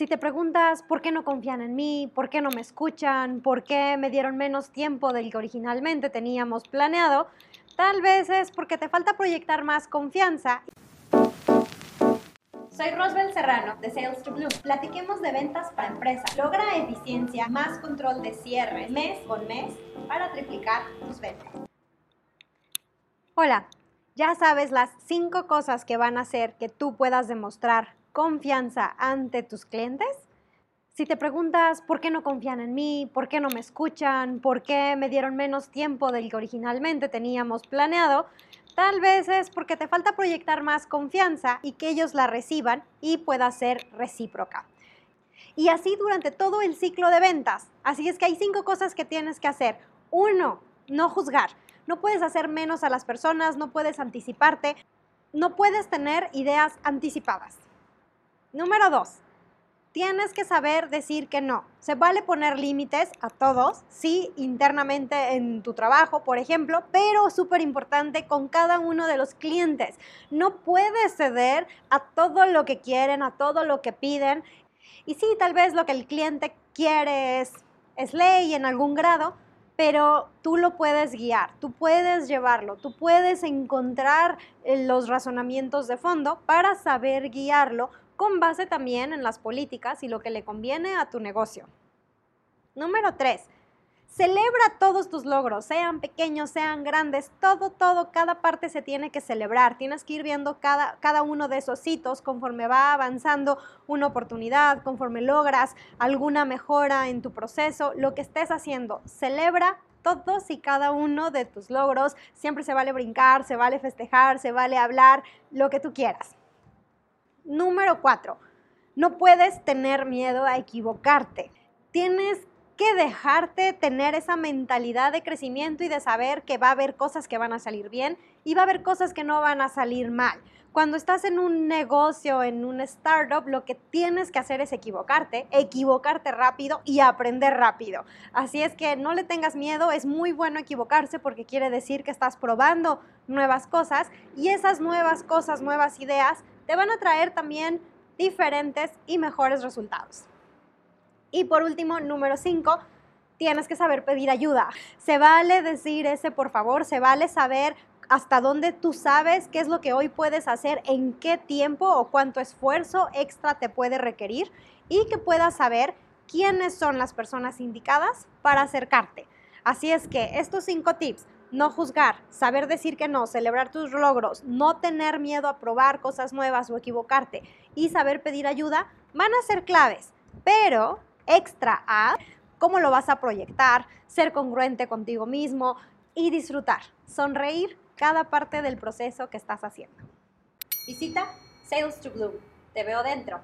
Si te preguntas por qué no confían en mí, por qué no me escuchan, por qué me dieron menos tiempo del que originalmente teníamos planeado, tal vez es porque te falta proyectar más confianza. Soy Rosbel Serrano de Sales to Bloom. Platiquemos de ventas para empresas. Logra eficiencia, más control de cierre mes con mes para triplicar tus ventas. Hola, ya sabes las cinco cosas que van a hacer que tú puedas demostrar confianza ante tus clientes? Si te preguntas por qué no confían en mí, por qué no me escuchan, por qué me dieron menos tiempo del que originalmente teníamos planeado, tal vez es porque te falta proyectar más confianza y que ellos la reciban y pueda ser recíproca. Y así durante todo el ciclo de ventas. Así es que hay cinco cosas que tienes que hacer. Uno, no juzgar. No puedes hacer menos a las personas, no puedes anticiparte, no puedes tener ideas anticipadas. Número dos, tienes que saber decir que no. Se vale poner límites a todos, sí, internamente en tu trabajo, por ejemplo, pero súper importante con cada uno de los clientes. No puedes ceder a todo lo que quieren, a todo lo que piden. Y sí, tal vez lo que el cliente quiere es, es ley en algún grado, pero tú lo puedes guiar, tú puedes llevarlo, tú puedes encontrar eh, los razonamientos de fondo para saber guiarlo con base también en las políticas y lo que le conviene a tu negocio. Número 3. Celebra todos tus logros, sean pequeños, sean grandes, todo, todo, cada parte se tiene que celebrar. Tienes que ir viendo cada, cada uno de esos hitos conforme va avanzando una oportunidad, conforme logras alguna mejora en tu proceso, lo que estés haciendo. Celebra todos y cada uno de tus logros. Siempre se vale brincar, se vale festejar, se vale hablar, lo que tú quieras. Número cuatro, no puedes tener miedo a equivocarte. Tienes que dejarte tener esa mentalidad de crecimiento y de saber que va a haber cosas que van a salir bien y va a haber cosas que no van a salir mal. Cuando estás en un negocio, en un startup, lo que tienes que hacer es equivocarte, equivocarte rápido y aprender rápido. Así es que no le tengas miedo, es muy bueno equivocarse porque quiere decir que estás probando nuevas cosas y esas nuevas cosas, nuevas ideas te van a traer también diferentes y mejores resultados. Y por último, número 5, tienes que saber pedir ayuda. Se vale decir ese por favor, se vale saber hasta dónde tú sabes qué es lo que hoy puedes hacer, en qué tiempo o cuánto esfuerzo extra te puede requerir y que puedas saber quiénes son las personas indicadas para acercarte. Así es que estos cinco tips no juzgar, saber decir que no, celebrar tus logros, no tener miedo a probar cosas nuevas o equivocarte y saber pedir ayuda van a ser claves, pero extra a cómo lo vas a proyectar, ser congruente contigo mismo y disfrutar, sonreír cada parte del proceso que estás haciendo. Visita Sales to Bloom. Te veo dentro.